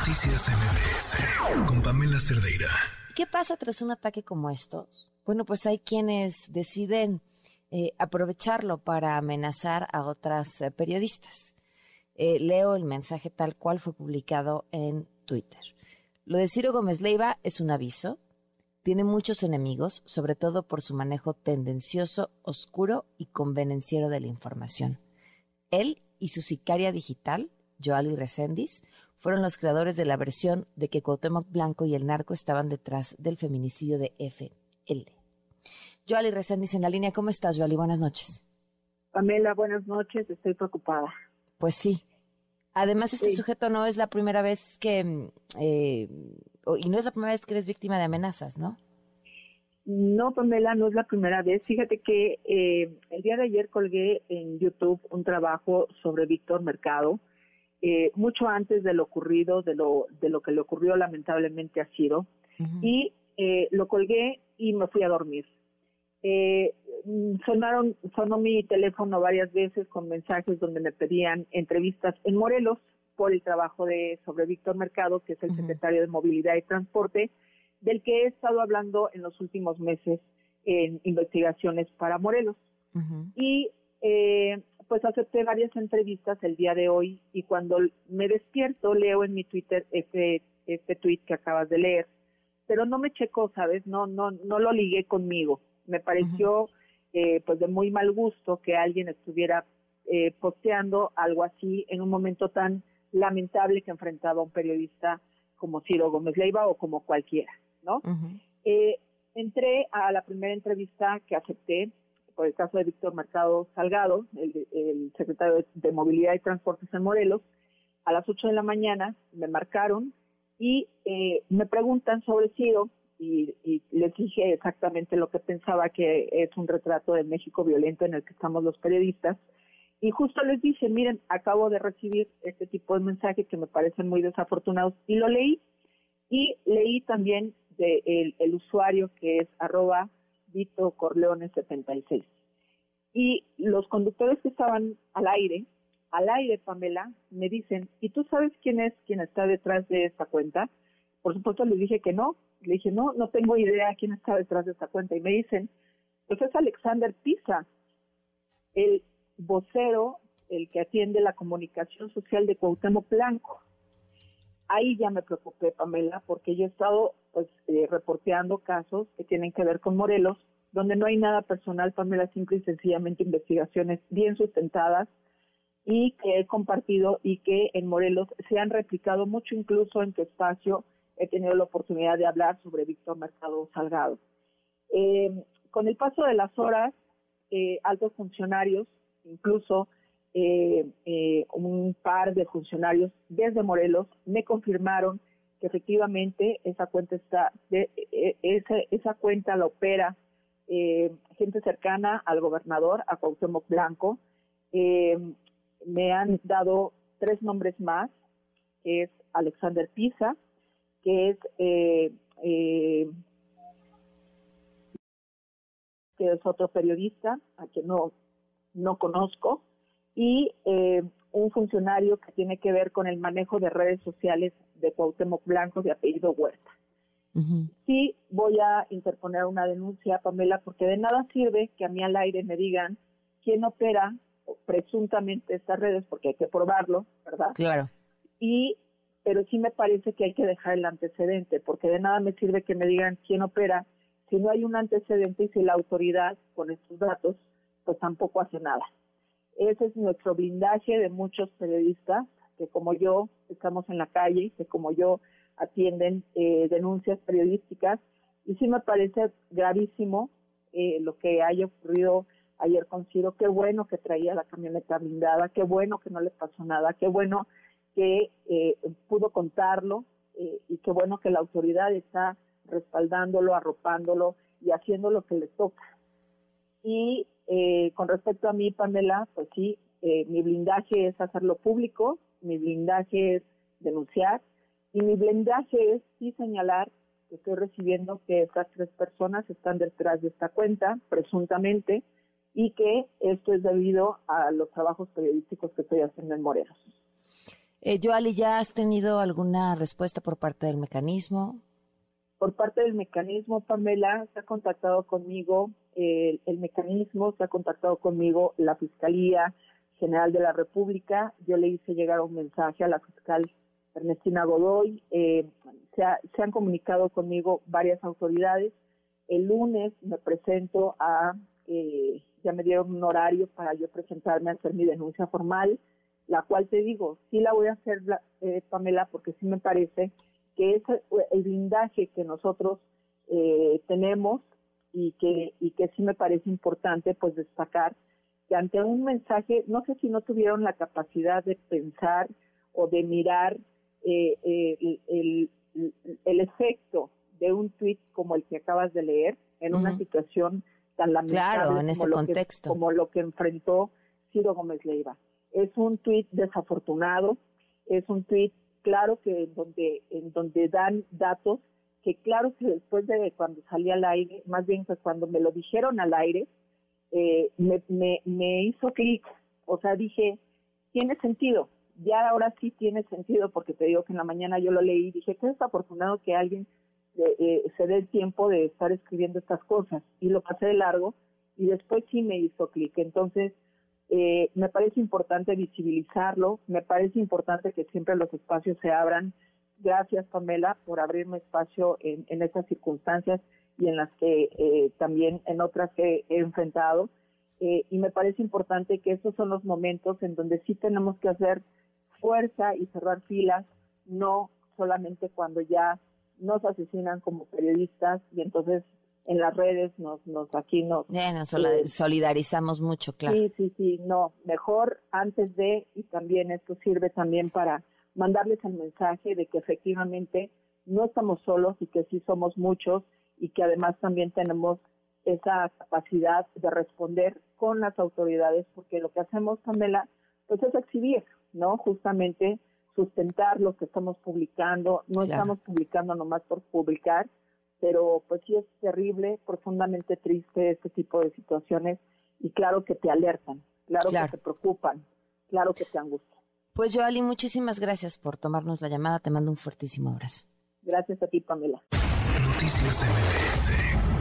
Noticias MBS con Pamela Cerdeira. ¿Qué pasa tras un ataque como estos? Bueno, pues hay quienes deciden eh, aprovecharlo para amenazar a otras eh, periodistas. Eh, leo el mensaje tal cual fue publicado en Twitter. Lo de Ciro Gómez Leiva es un aviso. Tiene muchos enemigos, sobre todo por su manejo tendencioso, oscuro y convenenciero de la información. Él y su sicaria digital, Joali Resendiz, fueron los creadores de la versión de que Cuauhtémoc Blanco y el narco estaban detrás del feminicidio de FL. Joali Resendiz en la línea. ¿Cómo estás, Joali? Buenas noches. Pamela, buenas noches. Estoy preocupada. Pues sí. Además, este sujeto no es la primera vez que... Eh, y no es la primera vez que eres víctima de amenazas, ¿no? No, Pamela, no es la primera vez. Fíjate que eh, el día de ayer colgué en YouTube un trabajo sobre Víctor Mercado, eh, mucho antes de lo ocurrido, de lo, de lo que le ocurrió lamentablemente a Ciro, y eh, lo colgué y me fui a dormir. Eh, sonaron, sonó mi teléfono varias veces con mensajes donde me pedían entrevistas en Morelos por el trabajo de sobre Víctor Mercado, que es el secretario de Movilidad y Transporte, del que he estado hablando en los últimos meses en investigaciones para Morelos. Y eh, pues acepté varias entrevistas el día de hoy y cuando me despierto leo en mi Twitter este, este tweet que acabas de leer, pero no me checó, ¿sabes? No, no, no lo ligué conmigo. Me pareció eh, pues de muy mal gusto que alguien estuviera eh, posteando algo así en un momento tan lamentable que enfrentaba a un periodista como Ciro Gómez Leiva o como cualquiera, ¿no? eh, entré a la primera entrevista que acepté por el caso de Víctor Mercado Salgado, el, secretario de, Movilidad y Transportes en Morelos, a las 8 de la mañana me marcaron y eh, me preguntan sobre Ciro y, y, les dije exactamente lo que pensaba que es un retrato de México violento en el que estamos los periodistas. Y justo les dije, miren, acabo de recibir este tipo de mensajes que me parecen muy desafortunados y lo leí. Y leí también de el usuario que es arroba Vito Corleone 76. Y los conductores que estaban al aire, al aire, Pamela, me dicen, ¿y tú sabes quién es quien está detrás de esta cuenta? Por supuesto les dije que no. Le dije, no, no tengo idea quién está detrás de esta cuenta. Y me dicen, pues es Alexander Pisa, el vocero, el que atiende la comunicación social de Cuauhtémoc Blanco. Ahí ya me preocupé, Pamela, porque yo he estado pues eh, reporteando casos que tienen que ver con Morelos, donde no hay nada personal, Pamela, simple y sencillamente investigaciones bien sustentadas y que he compartido y que en Morelos se han replicado mucho, incluso en tu espacio he tenido la oportunidad de hablar sobre Víctor Mercado Salgado. Eh, con el paso de las horas, eh, altos funcionarios, incluso eh, un par de funcionarios desde Morelos, me confirmaron que efectivamente esa cuenta está, de, e, esa, esa cuenta la opera eh, gente cercana al gobernador, a Cuauhtémoc Blanco. Eh, me han dado tres nombres más, que es Alexander Pisa, que es eh, que es otro periodista a quien no, no conozco, y un funcionario que tiene que ver con el manejo de redes sociales de Cuauhtémoc Blanco de apellido Huerta. Sí voy a interponer una denuncia, Pamela, porque de nada sirve que a mí al aire me digan quién opera presuntamente estas redes, porque hay que probarlo, ¿verdad? Claro. Y, pero sí me parece que hay que dejar el antecedente, porque de nada me sirve que me digan quién opera si no hay un antecedente y si la autoridad con estos datos, pues tampoco hace nada. Ese es nuestro blindaje de muchos periodistas que como yo estamos en la calle, que como yo atienden eh, denuncias periodísticas. Y sí me parece gravísimo eh, lo que haya ocurrido ayer con Ciro. Qué bueno que traía la camioneta blindada, qué bueno que no le pasó nada, qué bueno que eh, pudo contarlo y qué bueno que la autoridad está respaldándolo, arropándolo y haciendo lo que le toca. Y eh, con respecto a mí, Pamela, pues sí, eh, mi blindaje es hacerlo público, mi blindaje es denunciar y mi blindaje es sí señalar que estoy recibiendo que estas tres personas están detrás de esta cuenta, presuntamente, y que esto es debido a los trabajos periodísticos que estoy haciendo en Morelos. Eh, Joali, ¿ya has tenido alguna respuesta por parte del mecanismo? Por parte del mecanismo, Pamela, se ha contactado conmigo el, mecanismo, se ha contactado conmigo la Fiscalía General de la República. Yo le hice llegar un mensaje a la fiscal Ernestina Godoy. Eh, se, han comunicado conmigo varias autoridades. El lunes me presento a, eh, ya me dieron un horario para yo presentarme a hacer mi denuncia formal la cual te digo, sí la voy a hacer, eh, Pamela, porque sí me parece que es el blindaje que nosotros eh, tenemos y que, y que sí me parece importante pues destacar que ante un mensaje, no sé si no tuvieron la capacidad de pensar o de mirar eh, el, el, efecto de un tuit como el que acabas de leer en una situación tan lamentable en este como, contexto. Lo que, como lo que enfrentó Ciro Gómez Leiva. Es un tuit desafortunado, es un tuit claro que en donde, en donde dan datos que claro que después de cuando salí al aire, más bien pues cuando me lo dijeron al aire, eh, me, me, me hizo clic, o sea, dije, tiene sentido, ya ahora sí tiene sentido, porque te digo que en la mañana yo lo leí y dije, qué desafortunado que alguien eh, eh, se dé el tiempo de estar escribiendo estas cosas, y lo pasé de largo, y después sí me hizo clic, entonces eh, me parece importante visibilizarlo, me parece importante que siempre los espacios se abran. Gracias, Pamela, por abrirme espacio en, en estas circunstancias y en las que eh, también en otras que he enfrentado. Eh, y me parece importante que estos son los momentos en donde sí tenemos que hacer fuerza y cerrar filas, no solamente cuando ya nos asesinan como periodistas y entonces en las redes nos, nos aquí nos... nos eh, solidarizamos mucho, claro. Sí, sí, sí, no, mejor antes de, y también esto sirve también para mandarles el mensaje de que efectivamente no estamos solos y que sí somos muchos y que además también tenemos esa capacidad de responder con las autoridades, porque lo que hacemos, Pamela, pues es exhibir, ¿no? Justamente sustentar lo que estamos publicando, no estamos publicando nomás por publicar, pero pues sí es terrible, profundamente triste este tipo de situaciones y claro que te alertan, claro, que te preocupan, claro que te angustian. Pues Joali, muchísimas gracias por tomarnos la llamada, te mando un fuertísimo abrazo. Gracias a ti, Pamela. Noticias MBS